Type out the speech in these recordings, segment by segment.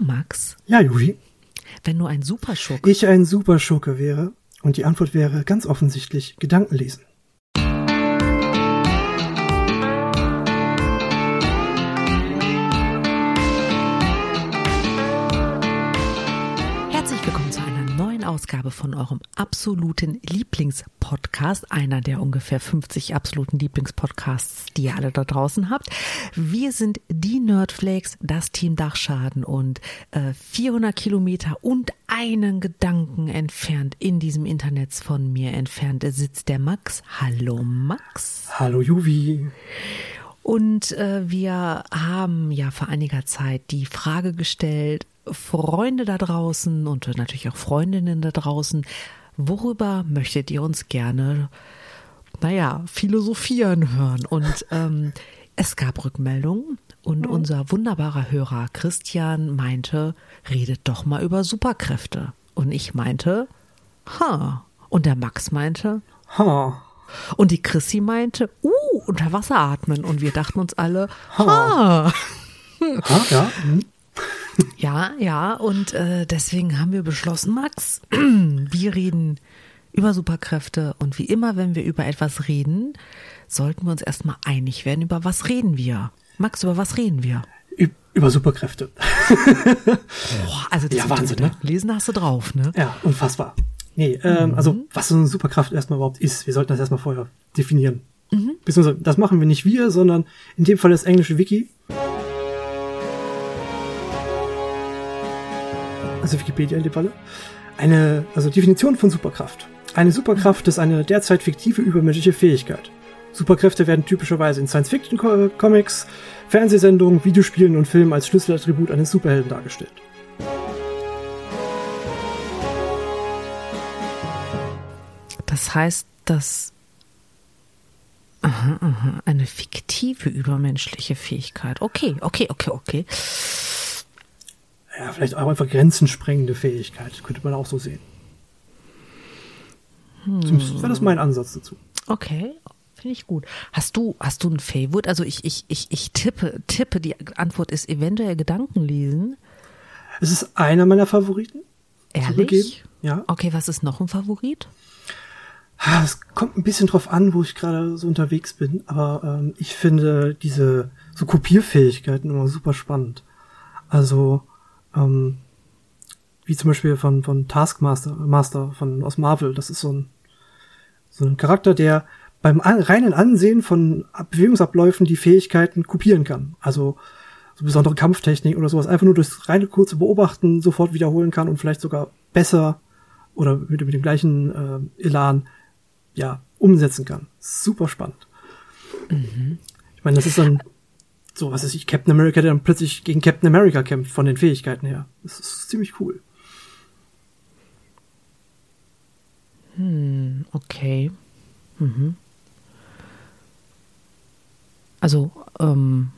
Max, Ja, Juri, wenn du ein Superschurke ich ein Superschurke wäre und die Antwort wäre ganz offensichtlich Gedanken lesen. Ausgabe von eurem absoluten Lieblingspodcast, einer der ungefähr 50 absoluten Lieblingspodcasts, die ihr alle da draußen habt. Wir sind die Nerdflakes, das Team Dachschaden und äh, 400 Kilometer und einen Gedanken entfernt in diesem Internet von mir entfernt sitzt der Max. Hallo Max. Hallo Juvi. Und äh, wir haben ja vor einiger Zeit die Frage gestellt, Freunde da draußen und natürlich auch Freundinnen da draußen, worüber möchtet ihr uns gerne, naja, philosophieren hören? Und ähm, es gab Rückmeldungen und unser wunderbarer Hörer Christian meinte, redet doch mal über Superkräfte. Und ich meinte, ha. Und der Max meinte, Ha. und die Chrissy meinte, uh, unter Wasser atmen. Und wir dachten uns alle, ha. Ha, ja. hm. Ja, ja, und äh, deswegen haben wir beschlossen, Max, wir reden über Superkräfte und wie immer, wenn wir über etwas reden, sollten wir uns erstmal einig werden, über was reden wir. Max, über was reden wir? Über Superkräfte. Boah, also das Ja, Wahnsinn, ne? Lesen hast du drauf, ne? Ja, unfassbar. Nee, ähm, also Mhm. was so eine Superkraft erstmal überhaupt ist, wir sollten das erstmal vorher definieren. Mhm. Beziehungsweise, das machen wir nicht wir, sondern in dem Fall das englische Wiki. Also Wikipedia in dem Falle. Eine, also Definition von Superkraft. Eine Superkraft ist eine derzeit fiktive übermenschliche Fähigkeit. Superkräfte werden typischerweise in Science-Fiction-Comics, Fernsehsendungen, Videospielen und Filmen als Schlüsselattribut eines Superhelden dargestellt. Das heißt, dass aha, aha, eine fiktive übermenschliche Fähigkeit. Okay, okay, okay, okay. Ja, vielleicht auch einfach grenzensprengende Fähigkeit, könnte man auch so sehen. Zumindest wäre das mein Ansatz dazu. Okay, finde ich gut. Hast du, hast du ein Favorite? Also ich, ich, ich, ich tippe, tippe, die Antwort ist eventuell Gedanken lesen. Es ist einer meiner Favoriten. Ehrlich? Ja. Okay, was ist noch ein Favorit? Es kommt ein bisschen drauf an, wo ich gerade so unterwegs bin, aber ähm, ich finde diese so Kopierfähigkeiten immer super spannend. Also ähm, wie zum Beispiel von von Taskmaster Master von aus Marvel. Das ist so ein so ein Charakter, der beim reinen Ansehen von Ab- Bewegungsabläufen die Fähigkeiten kopieren kann. Also so besondere Kampftechnik oder sowas einfach nur durchs reine kurze Beobachten sofort wiederholen kann und vielleicht sogar besser oder mit, mit dem gleichen äh, Elan ja umsetzen kann. Super spannend. Ich meine, das ist dann so, was ist ich, Captain America, der dann plötzlich gegen Captain America kämpft von den Fähigkeiten her. Das ist ziemlich cool. Okay. Mhm. Also, ähm,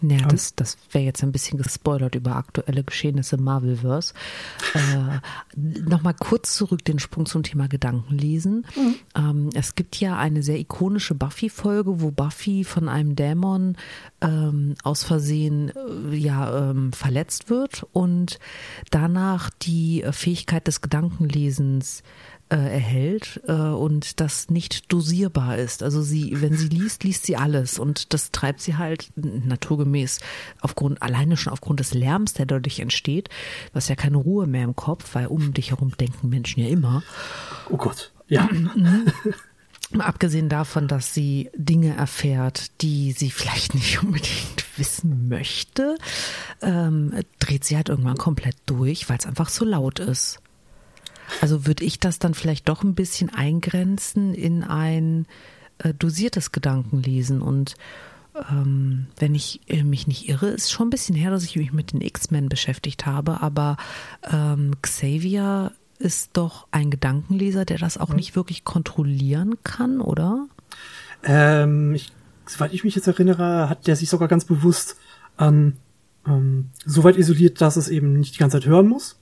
naja, das, das wäre jetzt ein bisschen gespoilert über aktuelle Geschehnisse im Marvelverse. Äh, Nochmal kurz zurück den Sprung zum Thema Gedankenlesen. Ähm, es gibt ja eine sehr ikonische Buffy-Folge, wo Buffy von einem Dämon ähm, aus Versehen äh, ja ähm, verletzt wird und danach die äh, Fähigkeit des Gedankenlesens äh, erhält äh, und das nicht dosierbar ist. Also sie, wenn sie liest, liest sie alles und das treibt sie halt naturgemäß aufgrund, alleine schon aufgrund des Lärms, der dadurch entsteht, was ja keine Ruhe mehr im Kopf, weil um dich herum denken Menschen ja immer. Oh Gott. Ja. Mal Abgesehen davon, dass sie Dinge erfährt, die sie vielleicht nicht unbedingt wissen möchte, ähm, dreht sie halt irgendwann komplett durch, weil es einfach so laut ist. Also würde ich das dann vielleicht doch ein bisschen eingrenzen in ein äh, dosiertes Gedankenlesen und ähm, wenn ich äh, mich nicht irre, ist schon ein bisschen her, dass ich mich mit den X-Men beschäftigt habe, aber ähm, Xavier ist doch ein Gedankenleser, der das auch nicht wirklich kontrollieren kann, oder? Ähm, ich, soweit ich mich jetzt erinnere, hat der sich sogar ganz bewusst an ähm, so weit isoliert, dass es eben nicht die ganze Zeit hören muss.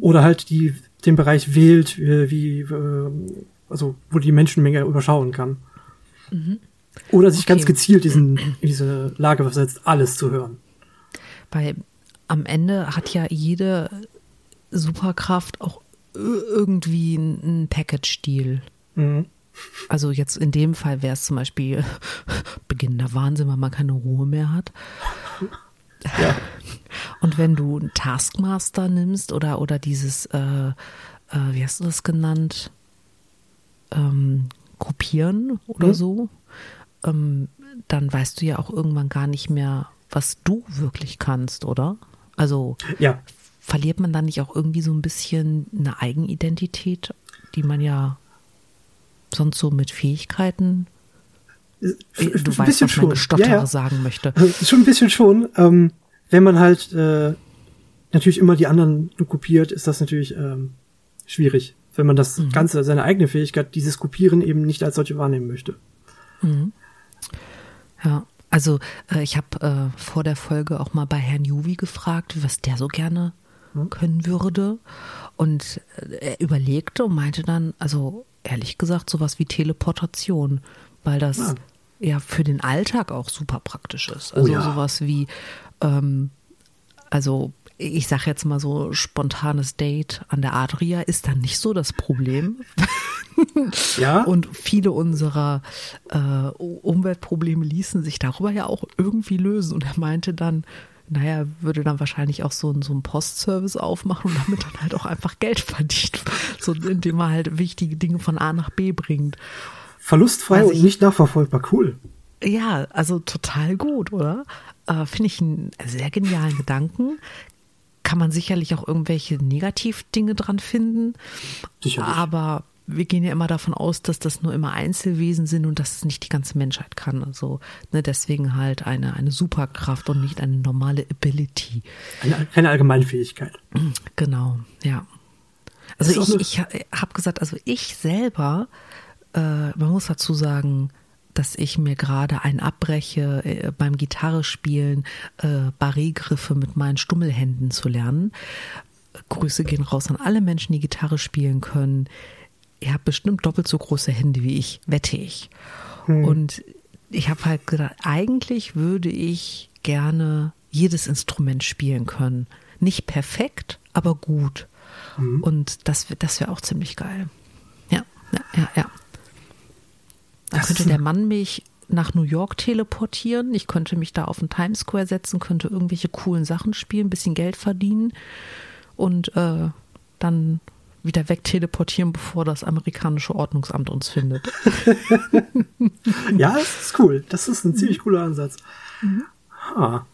Oder halt die den Bereich wählt, wie, wie äh, also wo die Menschenmenge überschauen kann. Oder sich ganz Okay. gezielt diesen, in diese Lage versetzt, alles zu hören. Bei am Ende hat ja jede Superkraft auch irgendwie einen Package-Deal. Mhm. Also jetzt in dem Fall wäre es zum Beispiel beginnender Wahnsinn, weil man keine Ruhe mehr hat. Ja. Und wenn du einen Taskmaster nimmst oder, oder dieses, äh, äh, wie hast du das genannt? Ähm, kopieren oder mhm. so, ähm, dann weißt du ja auch irgendwann gar nicht mehr, was du wirklich kannst, oder? Also ja. verliert man dann nicht auch irgendwie so ein bisschen eine Eigenidentität, die man ja sonst so mit Fähigkeiten äh, du weißt, was mein Gestotterer ja, ja. sagen möchte. Schon ein bisschen schon. Ähm, wenn man halt äh, natürlich immer die anderen kopiert, ist das natürlich ähm, schwierig, wenn man das mhm. Ganze, seine eigene Fähigkeit, dieses Kopieren eben nicht als solche wahrnehmen möchte. Mhm. Ja, also äh, ich habe äh, vor der Folge auch mal bei Herrn Juvi gefragt, was der so gerne mhm. können würde. Und äh, er überlegte und meinte dann, also ehrlich gesagt, sowas wie Teleportation, weil das ja, ja für den Alltag auch super praktisch ist. Oh also oh ja. sowas wie, ähm, also ich sage jetzt mal so, spontanes Date an der Adria ist dann nicht so das Problem. ja. Und viele unserer äh, Umweltprobleme ließen sich darüber ja auch irgendwie lösen. Und er meinte dann, naja, würde dann wahrscheinlich auch so, so einen Postservice aufmachen und damit dann halt auch einfach Geld verdient, so indem er halt wichtige Dinge von A nach B bringt. Verlustfrei also ich, und nicht nachverfolgbar, cool. Ja, also total gut, oder? Äh, Finde ich einen sehr genialen Gedanken. Kann man sicherlich auch irgendwelche Negativdinge dran finden. Sicherlich. Aber wir gehen ja immer davon aus, dass das nur immer Einzelwesen sind und dass es nicht die ganze Menschheit kann. Also ne, deswegen halt eine, eine Superkraft und nicht eine normale Ability. Eine, keine allgemeine Fähigkeit. Genau, ja. Also ich, ich habe gesagt, also ich selber, äh, man muss dazu sagen, dass ich mir gerade ein abbreche, äh, beim Gitarrespielen äh, Barré-Griffe mit meinen Stummelhänden zu lernen. Grüße gehen raus an alle Menschen, die Gitarre spielen können ihr habt bestimmt doppelt so große Hände wie ich, wette ich. Hm. Und ich habe halt gedacht, eigentlich würde ich gerne jedes Instrument spielen können. Nicht perfekt, aber gut. Hm. Und das, das wäre auch ziemlich geil. Ja, ja, ja, ja. Das könnte der Mann mich nach New York teleportieren. Ich könnte mich da auf den Times Square setzen, könnte irgendwelche coolen Sachen spielen, ein bisschen Geld verdienen und äh, dann wieder wegteleportieren, bevor das amerikanische Ordnungsamt uns findet. ja, das ist cool. Das ist ein ziemlich cooler Ansatz. Mhm. Ha.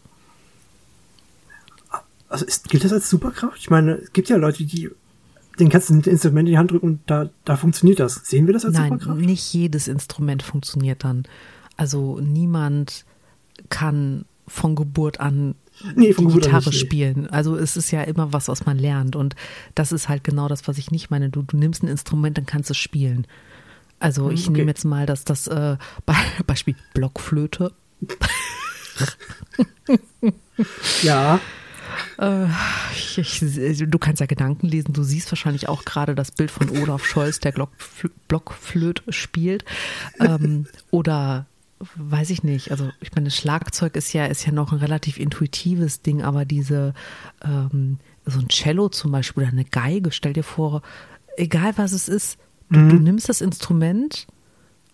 Also ist, gilt das als Superkraft? Ich meine, es gibt ja Leute, die den kannst du ein Instrument in die Hand drücken und da, da funktioniert das. Sehen wir das als Nein, Superkraft? Nicht jedes Instrument funktioniert dann. Also niemand kann von Geburt an nee, die Gitarre nicht, spielen. Also es ist ja immer was, was man lernt. Und das ist halt genau das, was ich nicht meine. Du, du nimmst ein Instrument, dann kannst du spielen. Also ich okay. nehme jetzt mal das, das äh, Beispiel Blockflöte. ja. Äh, ich, ich, du kannst ja Gedanken lesen. Du siehst wahrscheinlich auch gerade das Bild von Olaf Scholz, der Blockflöte spielt. Ähm, oder weiß ich nicht. Also ich meine, Schlagzeug ist ja, ist ja noch ein relativ intuitives Ding, aber diese, ähm, so ein Cello zum Beispiel oder eine Geige, stell dir vor, egal was es ist, du, mhm. du nimmst das Instrument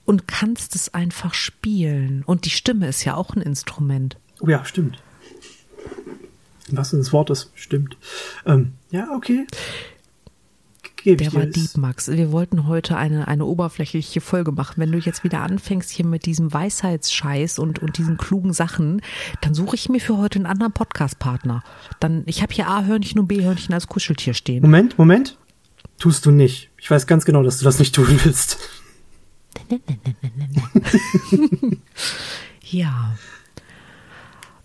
und kannst es einfach spielen. Und die Stimme ist ja auch ein Instrument. Oh ja, stimmt. Was ins Wort ist, stimmt. Ähm, ja, okay. Gebe der war deep, Max. Wir wollten heute eine, eine oberflächliche Folge machen. Wenn du jetzt wieder anfängst hier mit diesem Weisheitsscheiß und, und diesen klugen Sachen, dann suche ich mir für heute einen anderen Podcast-Partner. Dann, ich habe hier A-Hörnchen und B-Hörnchen als Kuscheltier stehen. Moment, Moment. Tust du nicht. Ich weiß ganz genau, dass du das nicht tun willst. ja.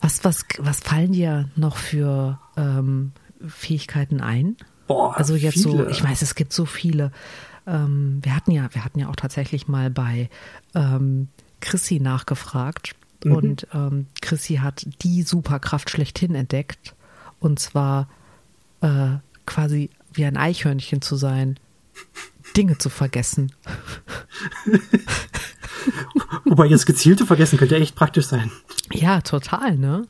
Was, was, was fallen dir noch für ähm, Fähigkeiten ein? Boah, also jetzt viele. so, ich weiß, es gibt so viele. Ähm, wir hatten ja, wir hatten ja auch tatsächlich mal bei ähm, Chrissy nachgefragt mhm. und ähm, Chrissy hat die Superkraft schlechthin entdeckt und zwar äh, quasi wie ein Eichhörnchen zu sein, Dinge zu vergessen. Wobei jetzt gezielte Vergessen könnte echt praktisch sein. Ja, total, ne?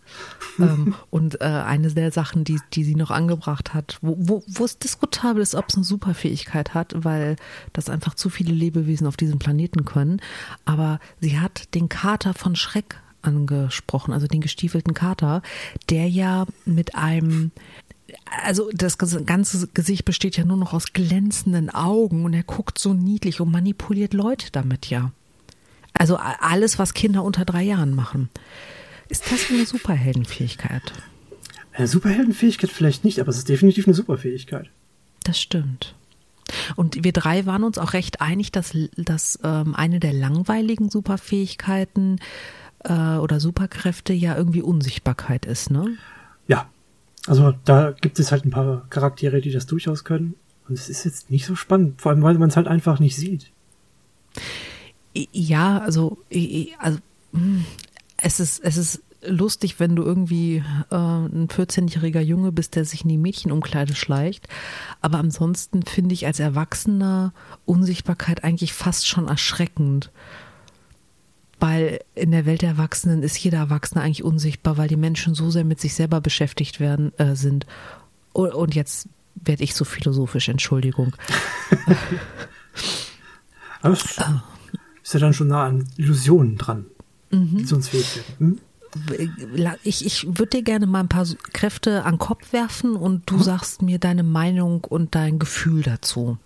ähm, und äh, eine der Sachen, die, die sie noch angebracht hat, wo, wo, wo es diskutabel ist, ob es eine Superfähigkeit hat, weil das einfach zu viele Lebewesen auf diesem Planeten können. Aber sie hat den Kater von Schreck angesprochen, also den gestiefelten Kater, der ja mit einem also das ganze Gesicht besteht ja nur noch aus glänzenden Augen und er guckt so niedlich und manipuliert Leute damit ja. Also alles, was Kinder unter drei Jahren machen. Ist das eine Superheldenfähigkeit? Eine Superheldenfähigkeit vielleicht nicht, aber es ist definitiv eine Superfähigkeit. Das stimmt. Und wir drei waren uns auch recht einig, dass, dass ähm, eine der langweiligen Superfähigkeiten äh, oder Superkräfte ja irgendwie Unsichtbarkeit ist, ne? Ja. Also da gibt es halt ein paar Charaktere, die das durchaus können. Und es ist jetzt nicht so spannend, vor allem weil man es halt einfach nicht sieht. Ja, also, also hm, es ist, es ist lustig, wenn du irgendwie äh, ein 14-jähriger Junge bist, der sich in die Mädchenumkleide schleicht. Aber ansonsten finde ich als Erwachsener Unsichtbarkeit eigentlich fast schon erschreckend. Weil in der Welt der Erwachsenen ist jeder Erwachsene eigentlich unsichtbar, weil die Menschen so sehr mit sich selber beschäftigt werden äh, sind. Und jetzt werde ich so philosophisch, Entschuldigung. Aber es ist ja dann schon nah an Illusionen dran. Mhm. Hm? Ich, ich würde dir gerne mal ein paar Kräfte an den Kopf werfen und du hm? sagst mir deine Meinung und dein Gefühl dazu.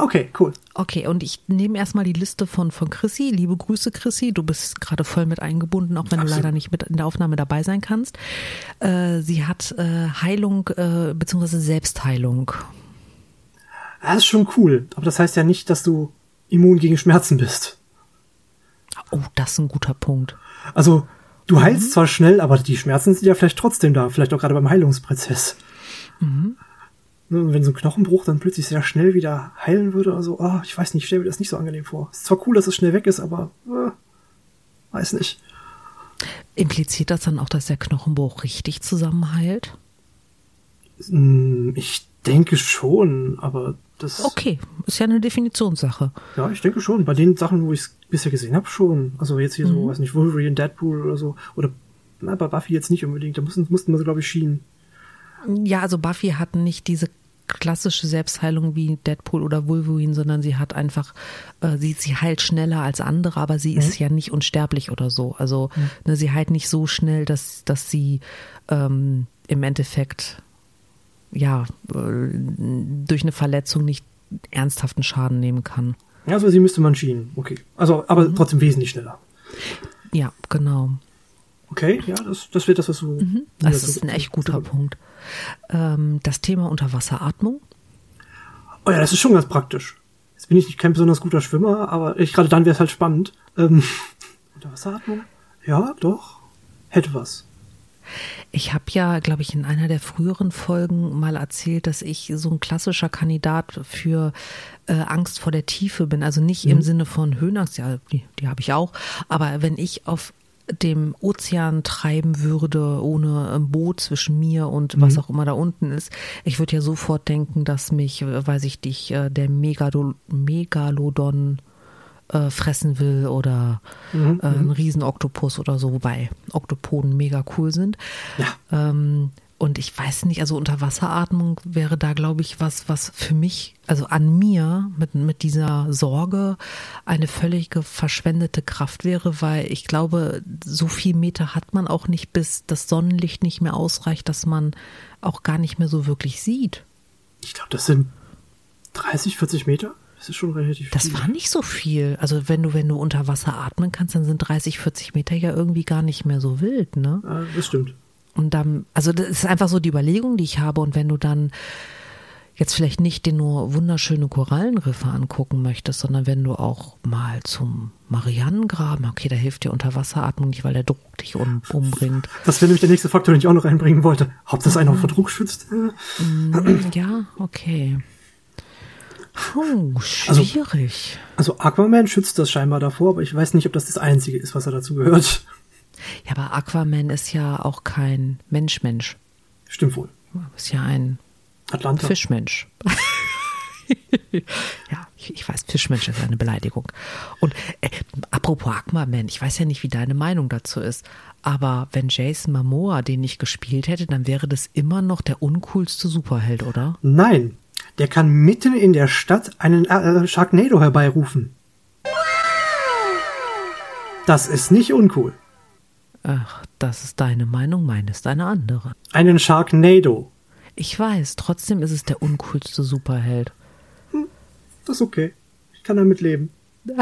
Okay, cool. Okay, und ich nehme erstmal die Liste von, von Chrissy. Liebe Grüße, Chrissy. Du bist gerade voll mit eingebunden, auch wenn Absolut. du leider nicht mit in der Aufnahme dabei sein kannst. Äh, sie hat äh, Heilung äh, bzw. Selbstheilung. Das ist schon cool. Aber das heißt ja nicht, dass du immun gegen Schmerzen bist. Oh, das ist ein guter Punkt. Also, du heilst mhm. zwar schnell, aber die Schmerzen sind ja vielleicht trotzdem da, vielleicht auch gerade beim Heilungsprozess. Mhm. Wenn so ein Knochenbruch dann plötzlich sehr schnell wieder heilen würde, also, oh, ich weiß nicht, ich stelle mir das nicht so angenehm vor. Ist zwar cool, dass es schnell weg ist, aber äh, weiß nicht. Impliziert das dann auch, dass der Knochenbruch richtig zusammenheilt? Hm, ich denke schon, aber das. Okay, ist ja eine Definitionssache. Ja, ich denke schon. Bei den Sachen, wo ich es bisher gesehen habe, schon. Also jetzt hier mhm. so, weiß nicht, Wolverine, Deadpool oder so. Oder na, bei Buffy jetzt nicht unbedingt. Da mussten, mussten wir, glaube ich, schienen. Ja, also Buffy hat nicht diese klassische Selbstheilung wie Deadpool oder Wolverine, sondern sie hat einfach, äh, sie, sie heilt schneller als andere, aber sie mhm. ist ja nicht unsterblich oder so. Also mhm. ne, sie heilt nicht so schnell, dass, dass sie ähm, im Endeffekt ja, äh, durch eine Verletzung nicht ernsthaften Schaden nehmen kann. Ja, also sie müsste man schienen. Okay. Also, aber mhm. trotzdem wesentlich schneller. Ja, genau. Okay, ja, das, das wird das, was du. Mhm. Das ist ein echt guter Punkt. Ähm, das Thema Unterwasseratmung. Oh ja, das ist schon ganz praktisch. Jetzt bin ich kein besonders guter Schwimmer, aber ich, gerade dann wäre es halt spannend. Ähm, Unterwasseratmung? Ja, doch. Hätte was. Ich habe ja, glaube ich, in einer der früheren Folgen mal erzählt, dass ich so ein klassischer Kandidat für äh, Angst vor der Tiefe bin. Also nicht mhm. im Sinne von Höhenangst, ja, die, die habe ich auch. Aber wenn ich auf dem Ozean treiben würde, ohne ein Boot zwischen mir und was mhm. auch immer da unten ist, ich würde ja sofort denken, dass mich, äh, weiß ich nicht, äh, der Megado Megalodon äh, fressen will oder mhm, äh, ein mhm. Riesenoktopus oder so, wobei Oktopoden mega cool sind. Ja. Ähm, und ich weiß nicht, also Unterwasseratmung wäre da, glaube ich, was, was für mich, also an mir mit, mit dieser Sorge eine völlige verschwendete Kraft wäre, weil ich glaube, so viel Meter hat man auch nicht, bis das Sonnenlicht nicht mehr ausreicht, dass man auch gar nicht mehr so wirklich sieht. Ich glaube, das sind 30, 40 Meter. Das ist schon relativ Das war nicht so viel. Also wenn du, wenn du unter Wasser atmen kannst, dann sind 30, 40 Meter ja irgendwie gar nicht mehr so wild, ne? Ja, das stimmt. Und dann, also das ist einfach so die Überlegung, die ich habe. Und wenn du dann jetzt vielleicht nicht dir nur wunderschöne Korallenriffe angucken möchtest, sondern wenn du auch mal zum Marianengraben, okay, da hilft dir Unterwasseratmung nicht, weil der Druck dich um, umbringt. Das wäre nämlich der nächste Faktor, den ich auch noch einbringen wollte. Ob das einen auch vor Druck schützt? Mm, ja, okay. Oh, schwierig. Also, also Aquaman schützt das scheinbar davor, aber ich weiß nicht, ob das das Einzige ist, was er dazu gehört. Ja, aber Aquaman ist ja auch kein Mensch-Mensch. Stimmt wohl. Ist ja ein Atlanta. Fischmensch. ja, ich, ich, weiß, Fischmensch ist eine Beleidigung. Und äh, apropos Aquaman, ich weiß ja nicht, wie deine Meinung dazu ist, aber wenn Jason Momoa den nicht gespielt hätte, dann wäre das immer noch der uncoolste Superheld, oder? Nein, der kann mitten in der Stadt einen äh, Sharknado herbeirufen. Das ist nicht uncool. Ach, das ist deine Meinung, meine ist eine andere. Einen Sharknado. Ich weiß, trotzdem ist es der uncoolste Superheld. Hm, das ist okay. Ich kann damit leben.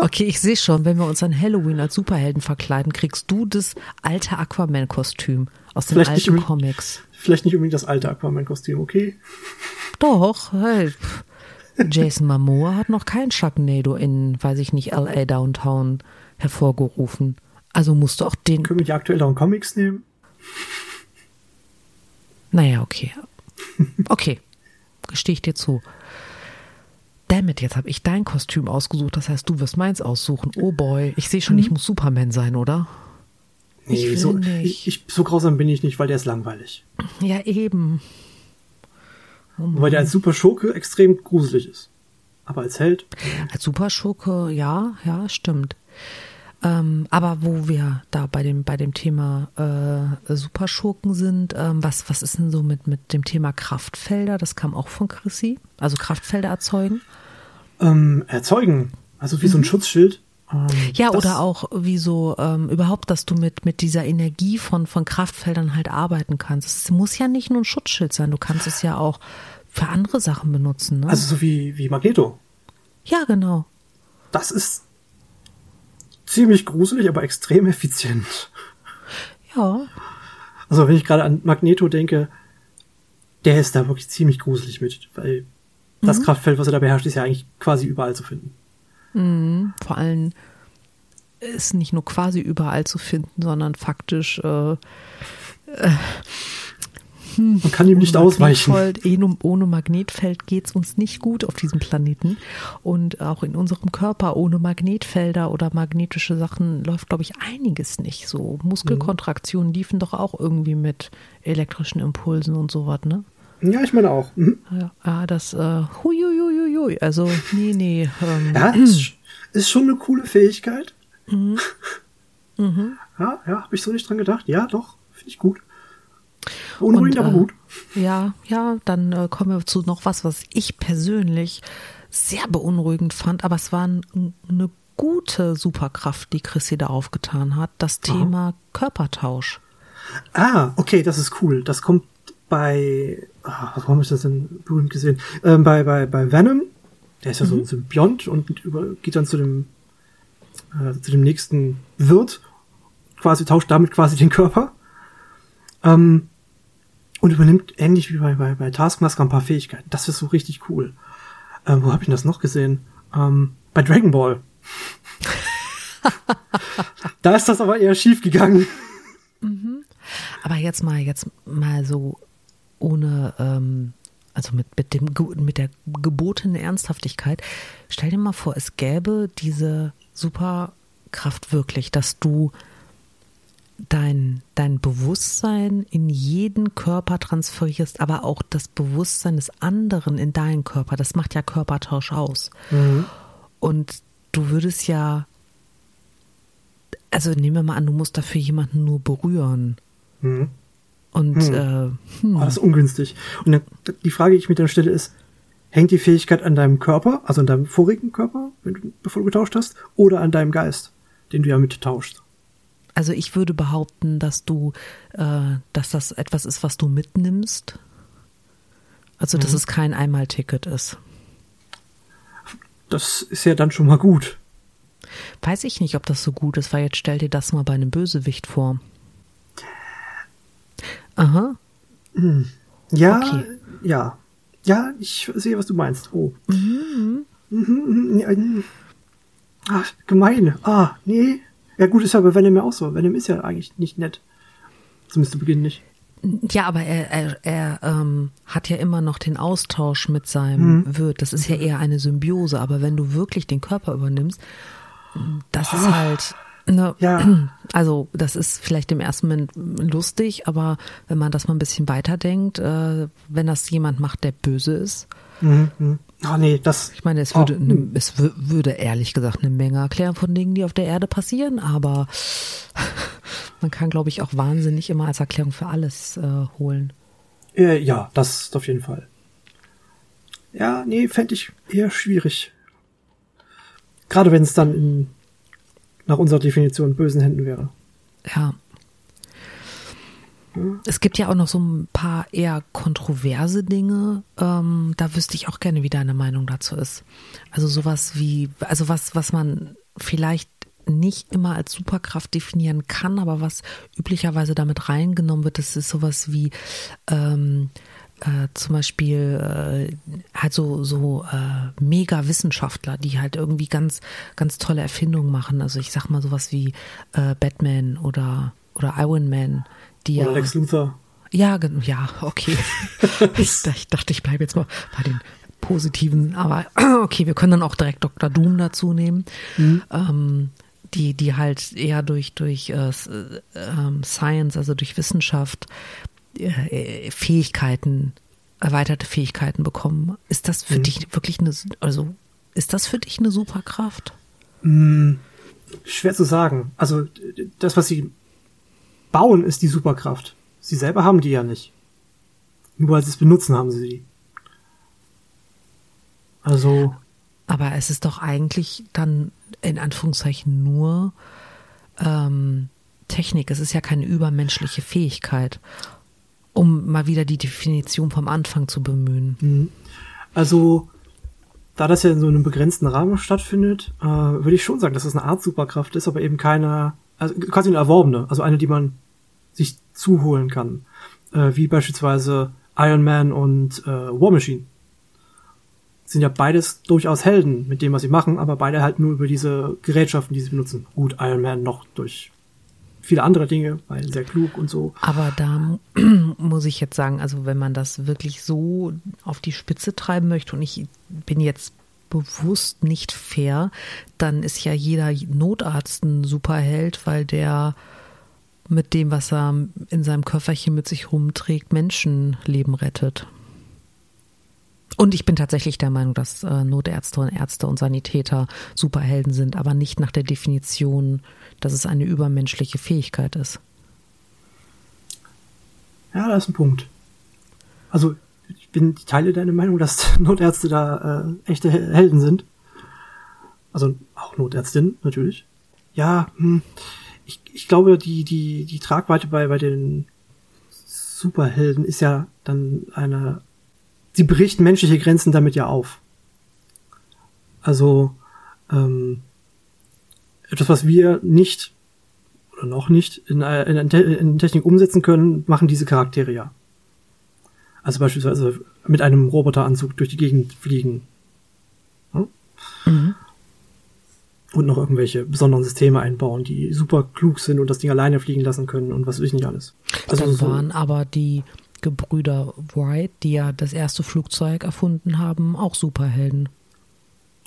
okay, ich sehe schon, wenn wir uns an Halloween als Superhelden verkleiden, kriegst du das alte Aquaman-Kostüm aus den vielleicht alten Comics. Vielleicht nicht unbedingt das alte Aquaman-Kostüm, okay? Doch, hey. Jason Momoa hat noch kein Sharknado in, weiß ich nicht, LA Downtown hervorgerufen. Also musst du auch den. Können wir die aktuelleren Comics nehmen? Naja, okay. Okay. Gestehe ich dir zu. Damit, jetzt habe ich dein Kostüm ausgesucht. Das heißt, du wirst meins aussuchen. Oh boy. Ich sehe schon, mhm. ich muss Superman sein, oder? Nee, ich so, ich, ich, so grausam bin ich nicht, weil der ist langweilig. Ja, eben. Oh weil der als Superschurke extrem gruselig ist. Aber als Held. Als Superschurke, ja, ja, stimmt. Ähm, aber wo wir da bei dem, bei dem Thema äh, Superschurken sind, ähm, was, was ist denn so mit, mit dem Thema Kraftfelder? Das kam auch von Chrissy. Also Kraftfelder erzeugen? Ähm, erzeugen. Also wie mhm. so ein mhm. Schutzschild. Ähm, ja, oder auch wie so ähm, überhaupt, dass du mit, mit dieser Energie von, von Kraftfeldern halt arbeiten kannst. Es muss ja nicht nur ein Schutzschild sein, du kannst es ja auch für andere Sachen benutzen. Ne? Also so wie, wie Magneto. Ja, genau. Das ist ziemlich gruselig, aber extrem effizient. Ja. Also wenn ich gerade an Magneto denke, der ist da wirklich ziemlich gruselig mit, weil mhm. das Kraftfeld, was er da beherrscht, ist ja eigentlich quasi überall zu finden. Mhm. Vor allem ist nicht nur quasi überall zu finden, sondern faktisch äh, äh, hm, Man kann ihm nicht ausweichen. Ohne, ohne Magnetfeld geht es uns nicht gut auf diesem Planeten. Und auch in unserem Körper ohne Magnetfelder oder magnetische Sachen läuft, glaube ich, einiges nicht. So Muskelkontraktionen liefen doch auch irgendwie mit elektrischen Impulsen und sowas, ne? Ja, ich meine auch. Mhm. Ja, ja, das, äh, huiuiuiui, also, nee, nee. Ähm, ja, ist, ist schon eine coole Fähigkeit. Mhm. Mhm. Ja, ja, habe ich so nicht dran gedacht. Ja, doch, finde ich gut. Unruhigend, aber gut. Äh, ja, ja, dann äh, kommen wir zu noch was, was ich persönlich sehr beunruhigend fand, aber es war ein, eine gute Superkraft, die Chrissy da aufgetan hat, das Thema Aha. Körpertausch. Ah, okay, das ist cool. Das kommt bei, ach, warum ist das denn berühmt gesehen? Ähm, bei, bei, bei Venom, der ist ja mhm. so ein Symbiont und über, geht dann zu dem, äh, zu dem nächsten Wirt, quasi tauscht damit quasi den Körper. Ähm, und übernimmt ähnlich wie bei, bei, bei Taskmaster ein paar Fähigkeiten. Das ist so richtig cool. Ähm, wo habe ich das noch gesehen? Ähm, bei Dragon Ball. da ist das aber eher schief gegangen. Mhm. Aber jetzt mal, jetzt mal so ohne, ähm, also mit, mit, dem, mit der gebotenen Ernsthaftigkeit. Stell dir mal vor, es gäbe diese Superkraft wirklich, dass du dein, dein Bewusstsein in jeden Körper transferierst, aber auch das Bewusstsein des anderen in deinen Körper. Das macht ja Körpertausch aus. Mhm. Und du würdest ja, also nehmen wir mal an, du musst dafür jemanden nur berühren. Mhm. Und hm. Äh, hm. Oh, das ist ungünstig. Und dann, die Frage, die ich mir dann stelle, ist, hängt die Fähigkeit an deinem Körper, also an deinem vorigen Körper, bevor du getauscht hast, oder an deinem Geist, den du ja mit tauschst? Also ich würde behaupten, dass du, äh, dass das etwas ist, was du mitnimmst. Also dass mhm. es kein Einmalticket ist. Das ist ja dann schon mal gut. Weiß ich nicht, ob das so gut ist, weil jetzt stell dir das mal bei einem Bösewicht vor. Aha. Hm. Ja, okay. ja. Ja, ich sehe, was du meinst. Oh. Mhm. Mhm. mhm. Ach, gemein. Ah, nee. Ja, gut, ist ja bei Venom ja auch so. Venom ist ja eigentlich nicht nett. Zumindest zu Beginn nicht. Ja, aber er, er, er ähm, hat ja immer noch den Austausch mit seinem mhm. Wirt. Das ist ja eher eine Symbiose. Aber wenn du wirklich den Körper übernimmst, das oh. ist halt. Ne, ja. Also das ist vielleicht im ersten Moment lustig, aber wenn man das mal ein bisschen weiterdenkt, äh, wenn das jemand macht, der böse ist. Mhm. mhm. Ah, nee, das. Ich meine, es würde, oh. ne, es würde ehrlich gesagt eine Menge erklären von Dingen, die auf der Erde passieren, aber man kann, glaube ich, auch wahnsinnig immer als Erklärung für alles äh, holen. Äh, ja, das auf jeden Fall. Ja, nee, fände ich eher schwierig. Gerade wenn es dann in, nach unserer Definition bösen Händen wäre. Ja. Es gibt ja auch noch so ein paar eher kontroverse Dinge. Ähm, da wüsste ich auch gerne, wie deine Meinung dazu ist. Also sowas wie, also was, was man vielleicht nicht immer als Superkraft definieren kann, aber was üblicherweise damit reingenommen wird, das ist sowas wie ähm, äh, zum Beispiel äh, halt so, so äh, Mega-Wissenschaftler, die halt irgendwie ganz, ganz tolle Erfindungen machen. Also ich sag mal sowas wie äh, Batman oder, oder Iron Man, die oder ja. Lex Luthor. Ja, ja, okay. ich, ich dachte, ich bleibe jetzt mal bei den positiven, aber okay, wir können dann auch direkt Dr. Doom dazu nehmen. Mhm. Ähm, die, die halt eher durch, durch äh, äh, Science, also durch Wissenschaft, äh, Fähigkeiten, erweiterte Fähigkeiten bekommen. Ist das für mhm. dich wirklich eine, also ist das für dich eine Superkraft? Mhm. Schwer zu sagen. Also das, was sie bauen, ist die Superkraft. Sie selber haben die ja nicht. Nur weil sie es benutzen, haben sie die. Also. Aber es ist doch eigentlich dann in Anführungszeichen nur ähm, Technik. Es ist ja keine übermenschliche Fähigkeit, um mal wieder die Definition vom Anfang zu bemühen. Mhm. Also, da das ja in so einem begrenzten Rahmen stattfindet, äh, würde ich schon sagen, dass es eine Art Superkraft ist, aber eben keine, also quasi eine erworbene, also eine, die man sich zuholen kann. Äh, wie beispielsweise Iron Man und äh, War Machine sind ja beides durchaus Helden mit dem, was sie machen, aber beide halt nur über diese Gerätschaften, die sie benutzen. Gut, Iron Man noch durch viele andere Dinge, weil sehr klug und so. Aber da muss ich jetzt sagen, also wenn man das wirklich so auf die Spitze treiben möchte und ich bin jetzt bewusst nicht fair, dann ist ja jeder Notarzt ein Superheld, weil der mit dem, was er in seinem Köfferchen mit sich rumträgt, Menschenleben rettet. Und ich bin tatsächlich der Meinung, dass äh, Notärzte und Ärzte und Sanitäter Superhelden sind, aber nicht nach der Definition, dass es eine übermenschliche Fähigkeit ist. Ja, das ist ein Punkt. Also, ich bin, ich teile deine Meinung, dass Notärzte da äh, echte Helden sind. Also auch Notärztin, natürlich. Ja, hm, ich, ich glaube, die, die, die Tragweite bei, bei den Superhelden ist ja dann eine sie bricht menschliche Grenzen damit ja auf. Also ähm, etwas, was wir nicht oder noch nicht in, in, in Technik umsetzen können, machen diese Charaktere ja. Also beispielsweise mit einem Roboteranzug durch die Gegend fliegen. Hm? Mhm. Und noch irgendwelche besonderen Systeme einbauen, die super klug sind und das Ding alleine fliegen lassen können und was weiß ich nicht alles. Also Dann waren so, aber die Gebrüder Wright, die ja das erste Flugzeug erfunden haben, auch Superhelden.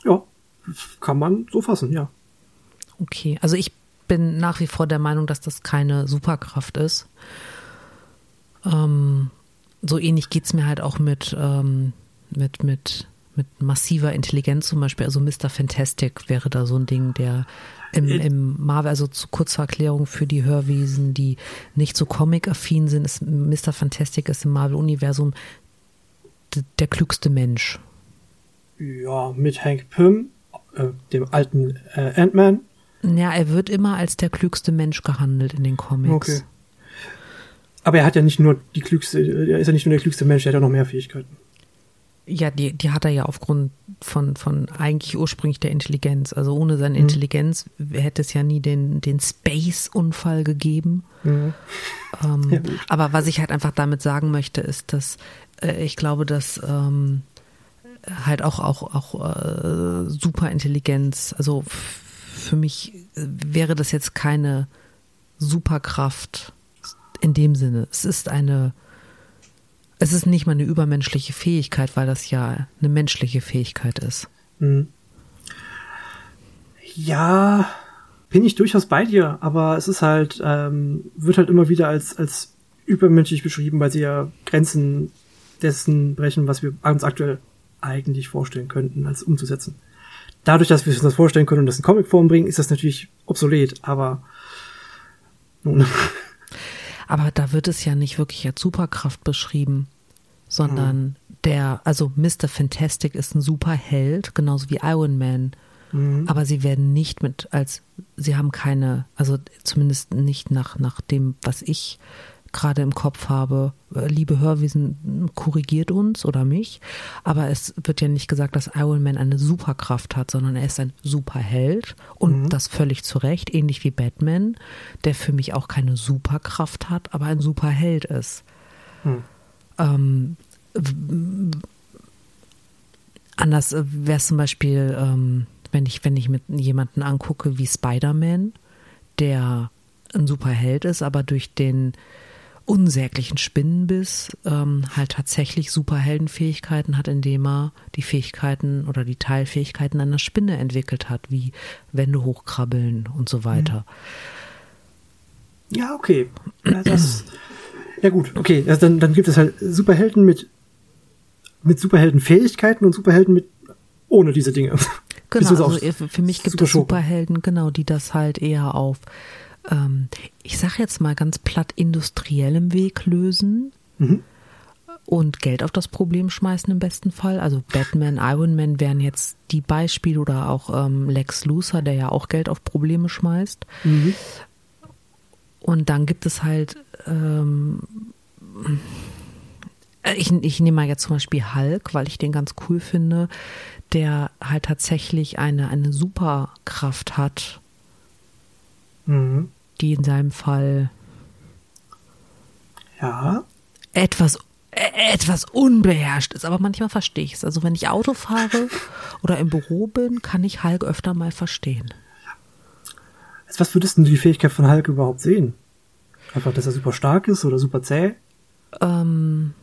Ja, kann man so fassen, ja. Okay, also ich bin nach wie vor der Meinung, dass das keine Superkraft ist. Ähm, so ähnlich geht es mir halt auch mit, ähm, mit, mit, mit massiver Intelligenz zum Beispiel. Also Mr. Fantastic wäre da so ein Ding, der im, äh, Im Marvel, also zu kurzer Erklärung für die Hörwesen, die nicht so comic-affin sind, ist Mr. Fantastic ist im Marvel-Universum der klügste Mensch. Ja, mit Hank Pym, äh, dem alten äh, Ant-Man. Ja, er wird immer als der klügste Mensch gehandelt in den Comics. Okay. Aber er hat ja nicht nur die klügste, er ist ja nicht nur der klügste Mensch, er hat ja noch mehr Fähigkeiten. Ja, die, die hat er ja aufgrund von, von eigentlich ursprünglich der Intelligenz. Also ohne seine mhm. Intelligenz hätte es ja nie den, den Space-Unfall gegeben. Mhm. Ähm, ja, aber was ich halt einfach damit sagen möchte, ist, dass äh, ich glaube, dass ähm, halt auch, auch, auch äh, Superintelligenz, also für mich äh, wäre das jetzt keine Superkraft in dem Sinne. Es ist eine es ist nicht mal eine übermenschliche Fähigkeit, weil das ja eine menschliche Fähigkeit ist. Mhm. Ja, bin ich durchaus bei dir, aber es ist halt, ähm, wird halt immer wieder als, als übermenschlich beschrieben, weil sie ja Grenzen dessen brechen, was wir uns aktuell eigentlich vorstellen könnten, als umzusetzen. Dadurch, dass wir uns das vorstellen können und das in Comicform bringen, ist das natürlich obsolet, aber nun. Aber da wird es ja nicht wirklich als Superkraft beschrieben, sondern hm. der, also Mr. Fantastic ist ein Superheld, genauso wie Iron Man. Mhm. Aber sie werden nicht mit als, sie haben keine, also zumindest nicht nach, nach dem, was ich gerade im Kopf habe, äh, liebe Hörwesen, korrigiert uns oder mich, aber es wird ja nicht gesagt, dass Iron Man eine Superkraft hat, sondern er ist ein Superheld und mhm. das völlig zu Recht, ähnlich wie Batman, der für mich auch keine Superkraft hat, aber ein Superheld ist. Mhm. Ähm, anders wäre es zum Beispiel, ähm, wenn ich, wenn ich mit jemanden angucke wie Spider-Man, der ein Superheld ist, aber durch den unsäglichen Spinnenbiss ähm, halt tatsächlich Superheldenfähigkeiten hat, indem er die Fähigkeiten oder die Teilfähigkeiten einer Spinne entwickelt hat, wie Wände hochkrabbeln und so weiter. Ja, okay. Ja, das, ja gut, okay. Also dann, dann gibt es halt Superhelden mit, mit Superheldenfähigkeiten und Superhelden mit ohne diese Dinge. Genau, also für mich gibt es Superhelden, genau, die das halt eher auf ähm, ich sage jetzt mal ganz platt, industriellem Weg lösen. Mhm. Und Geld auf das Problem schmeißen im besten Fall. Also Batman, Iron Man wären jetzt die Beispiele oder auch ähm, Lex Luthor, der ja auch Geld auf Probleme schmeißt. Mhm. Und dann gibt es halt, ähm, ich, ich nehme mal jetzt zum Beispiel Hulk, weil ich den ganz cool finde, der halt tatsächlich eine, eine Superkraft hat. Mhm die in seinem Fall ja etwas etwas unbeherrscht ist, aber manchmal verstehe ich es. Also wenn ich Auto fahre oder im Büro bin, kann ich Hulk öfter mal verstehen. Als was würdest du die Fähigkeit von Hulk überhaupt sehen? Einfach, dass er super stark ist oder super zäh? Ähm,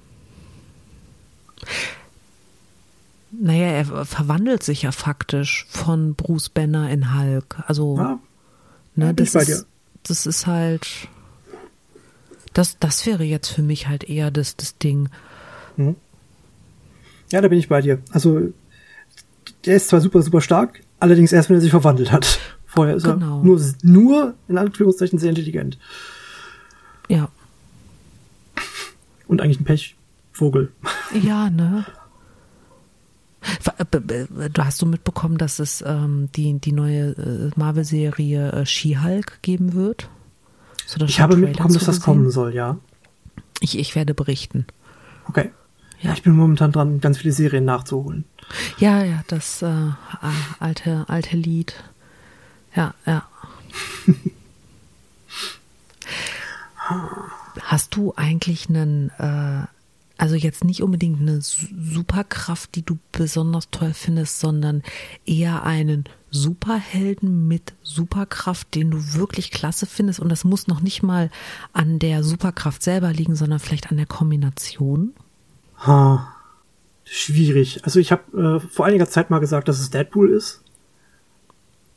naja, er verwandelt sich ja faktisch von Bruce Banner in Hulk. Also, ja, ne, das ist, das ist halt, das, das wäre jetzt für mich halt eher das, das Ding. Mhm. Ja, da bin ich bei dir. Also, der ist zwar super, super stark, allerdings erst, wenn er sich verwandelt hat. Vorher ist genau. er nur, nur, in Anführungszeichen, sehr intelligent. Ja. Und eigentlich ein Pechvogel. Ja, ne? Du hast du mitbekommen, dass es ähm, die, die neue äh, Marvel-Serie äh, She-Hulk geben wird? ich habe mitbekommen, dass das kommen soll, ja. Ich, ich werde berichten. Okay. Ja. ich bin momentan dran, ganz viele Serien nachzuholen. Ja, ja, das äh, alte, alte Lied. Ja, ja. Hast du eigentlich einen äh, also jetzt nicht unbedingt eine Superkraft, die du besonders toll findest, sondern eher einen Superhelden mit Superkraft, den du wirklich klasse findest. Und das muss noch nicht mal an der Superkraft selber liegen, sondern vielleicht an der Kombination. Ha, schwierig. Also ich habe äh, vor einiger Zeit mal gesagt, dass es Deadpool ist.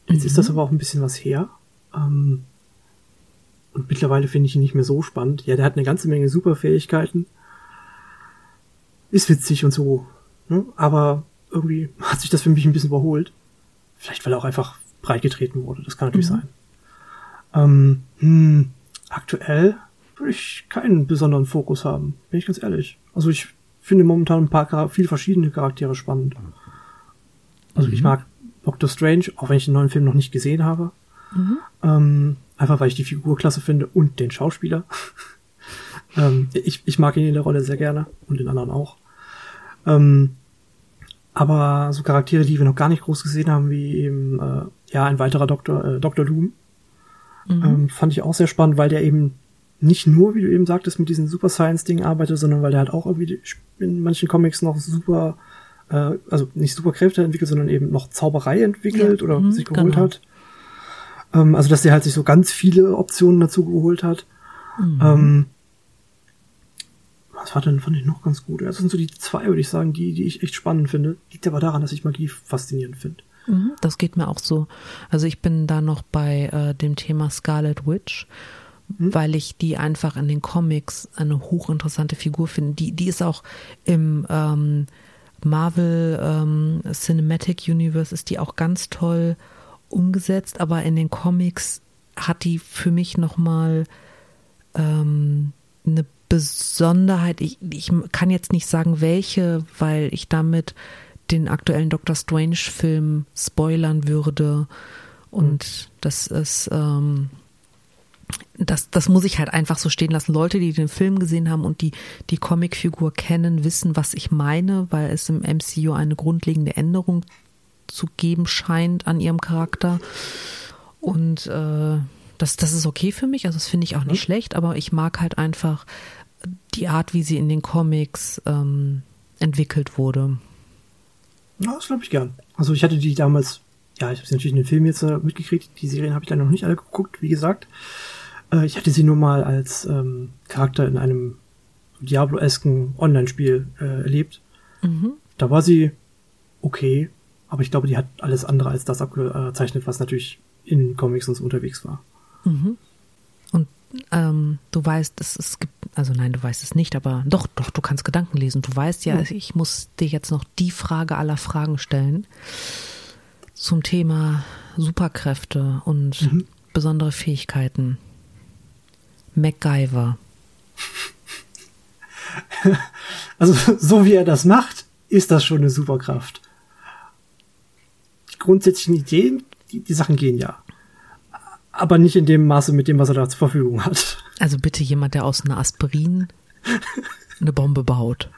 Jetzt mhm. ist das mhm. aber auch ein bisschen was her. Ähm, und mittlerweile finde ich ihn nicht mehr so spannend. Ja, der hat eine ganze Menge Superfähigkeiten ist witzig und so. Ne? Aber irgendwie hat sich das für mich ein bisschen überholt. Vielleicht, weil er auch einfach breitgetreten wurde. Das kann natürlich mhm. sein. Ähm, hm, aktuell würde ich keinen besonderen Fokus haben, bin ich ganz ehrlich. Also ich finde momentan ein paar viele verschiedene Charaktere spannend. Also mhm. ich mag Doctor Strange, auch wenn ich den neuen Film noch nicht gesehen habe. Mhm. Ähm, einfach weil ich die Figur klasse finde und den Schauspieler. Ähm, ich, ich mag ihn in der Rolle sehr gerne und den anderen auch. Ähm, aber so Charaktere, die wir noch gar nicht groß gesehen haben, wie eben äh, ja ein weiterer Doktor, äh, Dr. Doom, mhm. ähm, fand ich auch sehr spannend, weil der eben nicht nur, wie du eben sagtest, mit diesen Super Science-Dingen arbeitet, sondern weil der halt auch irgendwie in manchen Comics noch super, äh, also nicht super Kräfte entwickelt, sondern eben noch Zauberei entwickelt ja. oder mhm, sich geholt genau. hat. Ähm, also dass der halt sich so ganz viele Optionen dazu geholt hat. Mhm. Ähm, was war denn, fand ich noch ganz gut. Das sind so die zwei, würde ich sagen, die, die ich echt spannend finde. Liegt aber daran, dass ich Magie faszinierend finde. Mhm, das geht mir auch so. Also ich bin da noch bei äh, dem Thema Scarlet Witch, mhm. weil ich die einfach in den Comics eine hochinteressante Figur finde. Die, die ist auch im ähm, Marvel ähm, Cinematic Universe ist die auch ganz toll umgesetzt, aber in den Comics hat die für mich nochmal ähm, eine Besonderheit. Ich, ich kann jetzt nicht sagen, welche, weil ich damit den aktuellen Doctor Strange-Film spoilern würde. Und mhm. das ist, ähm, das, das muss ich halt einfach so stehen lassen. Leute, die den Film gesehen haben und die die Comicfigur kennen, wissen, was ich meine, weil es im MCU eine grundlegende Änderung zu geben scheint an ihrem Charakter. Und äh, das, das ist okay für mich, also das finde ich auch nicht mhm. schlecht, aber ich mag halt einfach die Art, wie sie in den Comics ähm, entwickelt wurde. Ja, das glaube ich gern. Also ich hatte die damals, ja, ich habe sie natürlich in den Film jetzt äh, mitgekriegt, die Serien habe ich dann noch nicht alle geguckt, wie gesagt. Äh, ich hatte sie nur mal als ähm, Charakter in einem Diablo-esken Online-Spiel äh, erlebt. Mhm. Da war sie okay, aber ich glaube, die hat alles andere als das abgezeichnet, was natürlich in Comics und so unterwegs war. Mhm. Ähm, du weißt, es, es gibt, also nein, du weißt es nicht, aber doch, doch, du kannst Gedanken lesen. Du weißt ja, mhm. ich muss dir jetzt noch die Frage aller Fragen stellen zum Thema Superkräfte und mhm. besondere Fähigkeiten. MacGyver. Also, so wie er das macht, ist das schon eine Superkraft. Die grundsätzlichen Ideen, die, die Sachen gehen ja aber nicht in dem Maße mit dem, was er da zur Verfügung hat. Also bitte jemand, der aus einer Aspirin eine Bombe baut.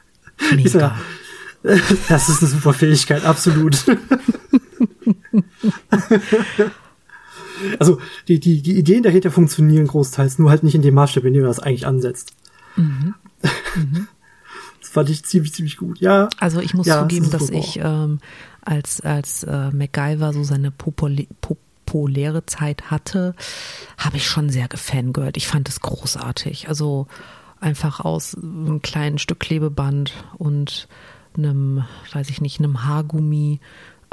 Mega. Das ist eine super Fähigkeit, absolut. also die, die, die Ideen dahinter funktionieren großteils, nur halt nicht in dem Maßstab, in dem er das eigentlich ansetzt. Mhm. Mhm. Das fand ich ziemlich, ziemlich gut. Ja. Also ich muss ja, zugeben, das dass ich ähm, als, als äh, MacGyver so seine Populi Pop populäre Zeit hatte, habe ich schon sehr gefangirlt. Ich fand es großartig. Also einfach aus einem kleinen Stück Klebeband und einem, weiß ich nicht, einem Haargummi,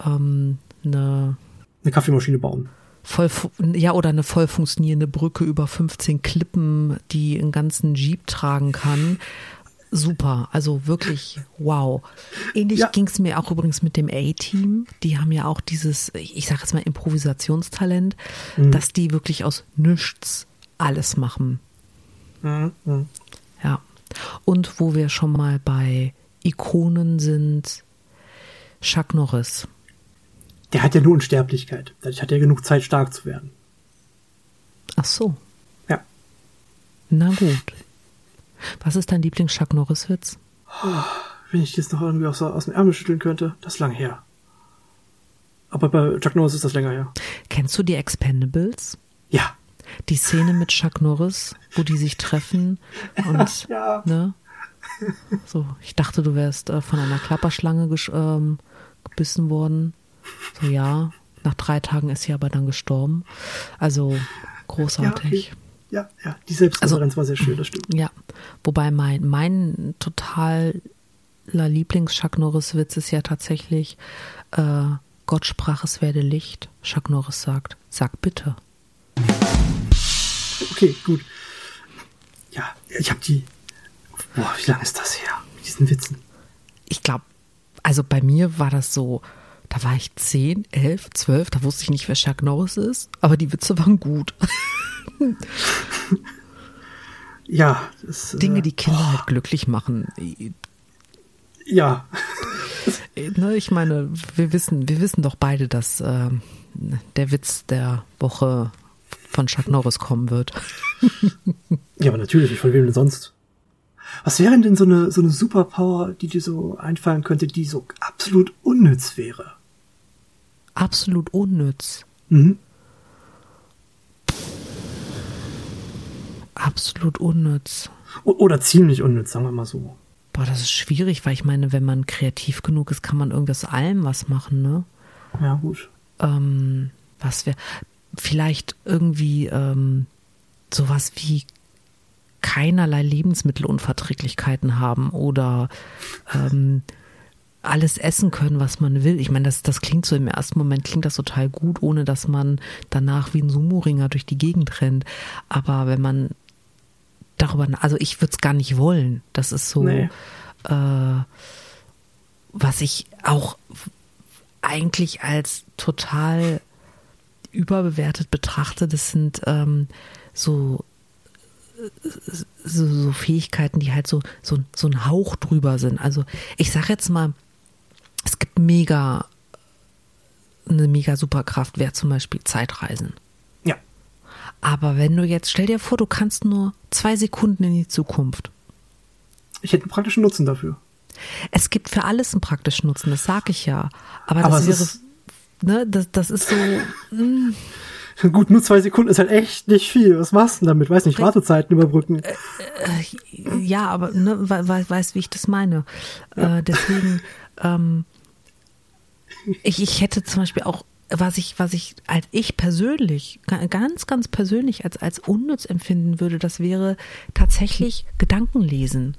ähm, eine, eine Kaffeemaschine bauen. Voll, ja, oder eine voll funktionierende Brücke über 15 Klippen, die einen ganzen Jeep tragen kann super. Also wirklich wow. Ähnlich ja. ging es mir auch übrigens mit dem A-Team. Die haben ja auch dieses, ich sage jetzt mal, Improvisationstalent, mhm. dass die wirklich aus nichts alles machen. Mhm. Ja. Und wo wir schon mal bei Ikonen sind, Chuck Norris. Der hat ja nur Unsterblichkeit. Dadurch hat er genug Zeit, stark zu werden. Ach so. Ja. Na gut. Was ist dein Lieblings-Chuck Norris-Witz? wenn ich das noch irgendwie aus, aus dem Ärmel schütteln könnte, das ist lang her. Aber bei Chuck Norris ist das länger her. Kennst du die Expendables? Ja. Die Szene mit Chuck Norris, wo die sich treffen und ja. ne? So, ich dachte, du wärst äh, von einer Klapperschlange ähm, gebissen worden. So ja, nach drei Tagen ist sie aber dann gestorben. Also großartig. Ja, okay. Ja, ja, die Selbstreferenz also, war sehr schön, das stimmt. Ja, wobei mein, mein totaler Lieblings-Chuck Norris-Witz ist ja tatsächlich, äh, Gott sprach, es werde Licht. Chuck Norris sagt, sag bitte. Okay, gut. Ja, ich habe die. Boah, wie lange ist das her? Mit diesen Witzen. Ich glaube, also bei mir war das so, da war ich 10, 11, 12, da wusste ich nicht, wer Chuck Norris ist, aber die Witze waren gut. ja. Das, Dinge, die Kinder oh. halt glücklich machen. Ja. ne, ich meine, wir wissen, wir wissen doch beide, dass äh, der Witz der Woche von Chuck Norris kommen wird. ja, aber natürlich, von wem denn sonst? Was wäre denn so eine, so eine Superpower, die dir so einfallen könnte, die so absolut unnütz wäre? Absolut unnütz? Mhm. absolut unnütz. Oder ziemlich unnütz, sagen wir mal so. Boah, das ist schwierig, weil ich meine, wenn man kreativ genug ist, kann man irgendwas allem was machen, ne? Ja, gut. Ähm, was wäre, vielleicht irgendwie ähm, sowas wie keinerlei Lebensmittelunverträglichkeiten haben oder ähm, alles essen können, was man will. Ich meine, das, das klingt so im ersten Moment, klingt das total gut, ohne dass man danach wie ein Sumo-Ringer durch die Gegend rennt. Aber wenn man darüber, also ich würde es gar nicht wollen. Das ist so, nee. äh, was ich auch eigentlich als total überbewertet betrachte. Das sind ähm, so so, so, Fähigkeiten, die halt so, so, so ein Hauch drüber sind. Also ich sage jetzt mal, es gibt mega, eine mega Superkraft wäre zum Beispiel Zeitreisen. Ja. Aber wenn du jetzt, stell dir vor, du kannst nur zwei Sekunden in die Zukunft. Ich hätte einen praktischen Nutzen dafür. Es gibt für alles einen praktischen Nutzen, das sage ich ja. Aber, Aber das wäre, ist, ne, das, das ist so. Mh. Gut, nur zwei Sekunden ist halt echt nicht viel. Was machst du denn damit? Weiß nicht, Wartezeiten überbrücken. Äh, äh, ja, aber ne, we weißt, wie ich das meine. Ja. Äh, deswegen, ähm, ich, ich hätte zum Beispiel auch, was ich, was ich als ich persönlich, ganz, ganz persönlich als, als unnütz empfinden würde, das wäre tatsächlich Gedankenlesen.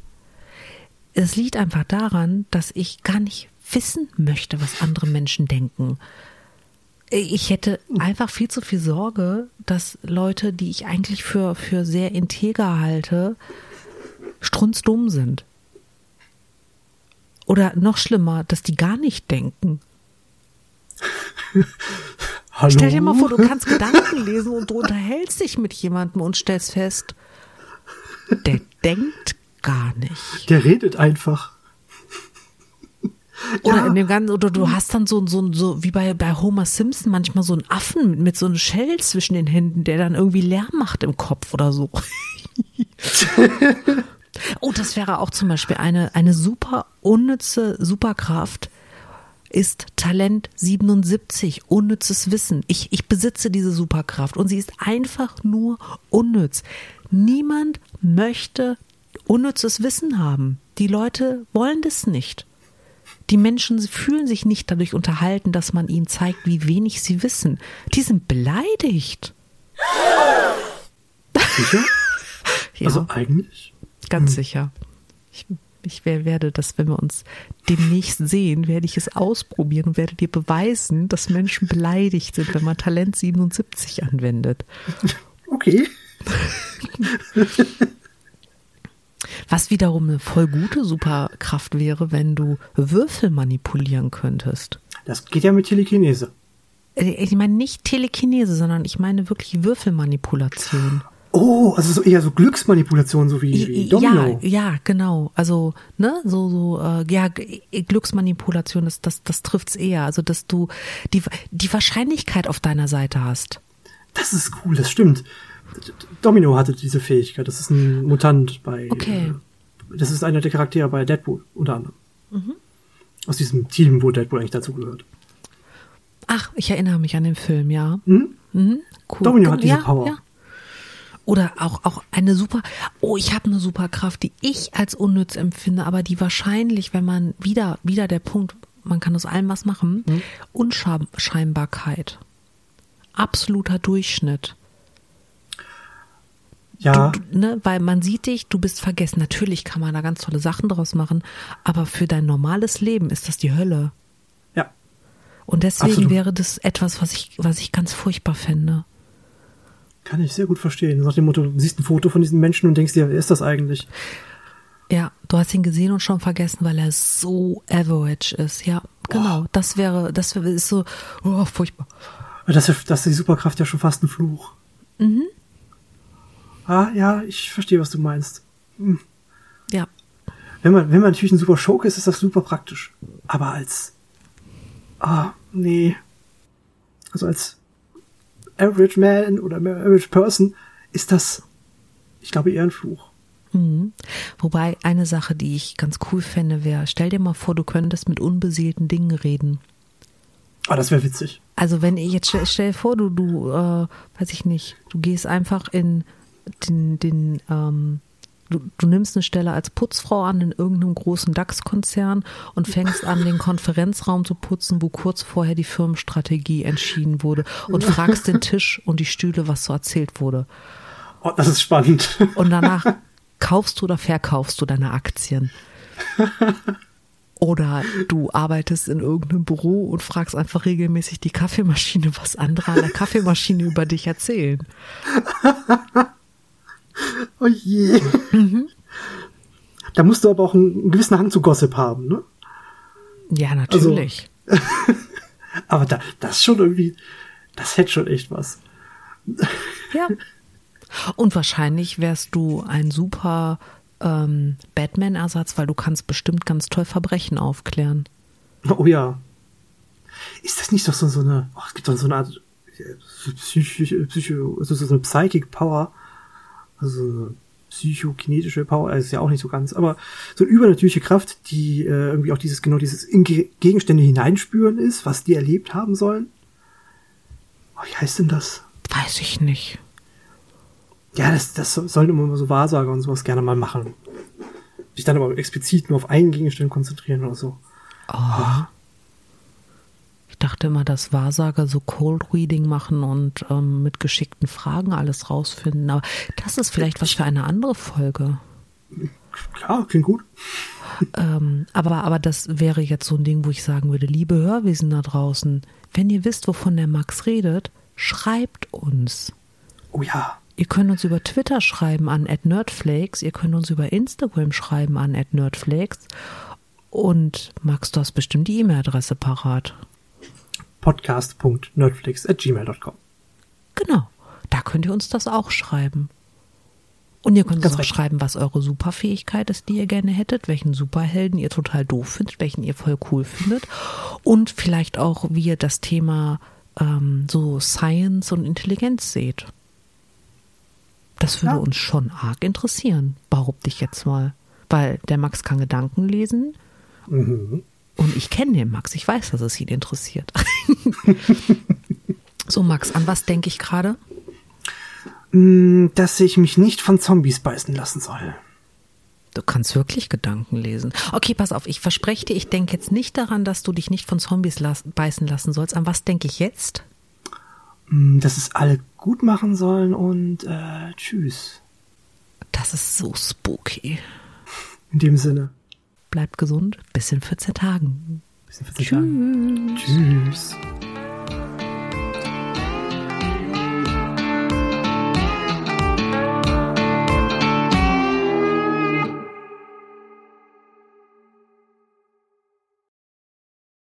Es liegt einfach daran, dass ich gar nicht wissen möchte, was andere Menschen denken. Ich hätte einfach viel zu viel Sorge, dass Leute, die ich eigentlich für, für sehr integer halte, strunzdumm sind. Oder noch schlimmer, dass die gar nicht denken. Hallo? Stell dir mal vor, du kannst Gedanken lesen und du unterhältst dich mit jemandem und stellst fest, der denkt gar nicht. Der redet einfach. Oder ja. in dem ganzen, oder du hast dann so, so, so wie bei, bei Homer Simpson manchmal so einen Affen mit, mit so einem Shell zwischen den Händen, der dann irgendwie Lärm macht im Kopf oder so. oh, das wäre auch zum Beispiel eine, eine super unnütze Superkraft ist Talent 77, unnützes Wissen. Ich, ich besitze diese Superkraft und sie ist einfach nur unnütz. Niemand möchte unnützes Wissen haben. Die Leute wollen das nicht. Die Menschen fühlen sich nicht dadurch unterhalten, dass man ihnen zeigt, wie wenig sie wissen. Die sind beleidigt. Sicher? ja. Also eigentlich? Ganz hm. sicher. Ich ich werde das, wenn wir uns demnächst sehen, werde ich es ausprobieren und werde dir beweisen, dass Menschen beleidigt sind, wenn man Talent 77 anwendet. Okay. Was wiederum eine voll gute Superkraft wäre, wenn du Würfel manipulieren könntest. Das geht ja mit Telekinese. Äh, ich meine nicht Telekinese, sondern ich meine wirklich Würfelmanipulation. Oh, also so eher so Glücksmanipulation, so wie, wie Domino. Ja, ja, genau. Also, ne, so, so, äh, ja, Glücksmanipulation, das, das, das trifft's eher. Also, dass du die, die Wahrscheinlichkeit auf deiner Seite hast. Das ist cool, das stimmt. Domino hatte diese Fähigkeit. Das ist ein Mutant bei. Okay. Äh, das ist einer der Charaktere bei Deadpool, unter anderem. Mhm. Aus diesem Team, wo Deadpool eigentlich dazu gehört. Ach, ich erinnere mich an den Film, ja. Mhm. Mhm, cool. Domino hat diese ja, Power. Ja. Oder auch, auch eine super, oh, ich habe eine Superkraft, die ich als unnütz empfinde, aber die wahrscheinlich, wenn man wieder, wieder der Punkt, man kann aus allem was machen, mhm. Unscheinbarkeit. Absoluter Durchschnitt. Ja. Du, ne, weil man sieht dich, du bist vergessen. Natürlich kann man da ganz tolle Sachen draus machen, aber für dein normales Leben ist das die Hölle. Ja. Und deswegen Absolut. wäre das etwas, was ich, was ich ganz furchtbar fände. Kann ich sehr gut verstehen. Nach dem Motto, du siehst ein Foto von diesem Menschen und denkst dir, wer ist das eigentlich? Ja, du hast ihn gesehen und schon vergessen, weil er so average ist. Ja, genau. Oh. Das wäre, das ist so, oh, furchtbar. Das ist, das ist die Superkraft ja schon fast ein Fluch. Mhm. Ah, ja, ich verstehe, was du meinst. Hm. Ja. Wenn man, wenn man natürlich ein super Schurke ist, ist das super praktisch. Aber als, ah, nee. Also als Average Man oder Average Person ist das, ich glaube, eher ein Fluch. Mhm. Wobei eine Sache, die ich ganz cool fände, wäre, stell dir mal vor, du könntest mit unbeseelten Dingen reden. Ah, das wäre witzig. Also wenn ich jetzt stell, stell dir vor, du, du, äh, weiß ich nicht, du gehst einfach in den, den ähm, du, du nimmst eine Stelle als Putzfrau an in irgendeinem großen DAX-Konzern und fängst an, den Konferenzraum zu putzen, wo kurz vorher die Firmenstrategie entschieden wurde und fragst den Tisch und die Stühle, was so erzählt wurde. Oh, das ist spannend. Und danach kaufst du oder verkaufst du deine Aktien. Oder du arbeitest in irgendeinem Büro und fragst einfach regelmäßig die Kaffeemaschine, was andere an der Kaffeemaschine über dich erzählen. Oh je. Mhm. Da musst du aber auch einen gewissen Hang zu Gossip haben, ne? Ja, natürlich. Also, aber da, das ist schon irgendwie, das hätte schon echt was. Ja. Und wahrscheinlich wärst du ein super ähm, Batman-Ersatz, weil du kannst bestimmt ganz toll Verbrechen aufklären. Oh ja. Ist das nicht doch so, so eine, oh, es gibt doch so eine Art Psycho, Psycho, also so eine Psychic Power, also psychokinetische Power, also ist ja auch nicht so ganz, aber so eine übernatürliche Kraft, die äh, irgendwie auch dieses, genau dieses in Gegenstände hineinspüren ist, was die erlebt haben sollen. Oh, wie heißt denn das? Weiß ich nicht. Ja, das, das sollen immer so Wahrsager und sowas gerne mal machen. Sich dann aber explizit nur auf einen Gegenstand konzentrieren oder so. Oh. Ich dachte immer, dass Wahrsager so Cold Reading machen und ähm, mit geschickten Fragen alles rausfinden. Aber das ist vielleicht was für eine andere Folge. Klar, klingt gut. Ähm, aber, aber das wäre jetzt so ein Ding, wo ich sagen würde, liebe Hörwesen da draußen, wenn ihr wisst, wovon der Max redet, schreibt uns. Oh ja. Ihr könnt uns über Twitter schreiben an @nerdflakes, ihr könnt uns über Instagram schreiben an @nerdflakes und Max, du hast bestimmt die E-Mail-Adresse parat. podcast.nerdflakes@gmail.com. Genau, da könnt ihr uns das auch schreiben. Und ihr könnt uns auch schreiben, was eure Superfähigkeit ist, die ihr gerne hättet, welchen Superhelden ihr total doof findet, welchen ihr voll cool findet und vielleicht auch, wie ihr das Thema ähm, so Science und Intelligenz seht. Das würde ja. uns schon arg interessieren, behaupte ich jetzt mal. Weil der Max kann Gedanken lesen. Mhm. Und ich kenne den Max. Ich weiß, dass es ihn interessiert. so, Max, an was denke ich gerade? Mm, dass ich mich nicht von Zombies beißen lassen soll. Du kannst wirklich Gedanken lesen. Okay, pass auf, ich verspreche dir, ich denke jetzt nicht daran, dass du dich nicht von Zombies las beißen lassen sollst. An was denke ich jetzt? Mm, dass es alle gut machen sollen und äh, tschüss. Das ist so spooky. In dem Sinne. Bleibt gesund. Bis in 14 Tagen. Bis in 14 Tschüss. Tagen. Tschüss.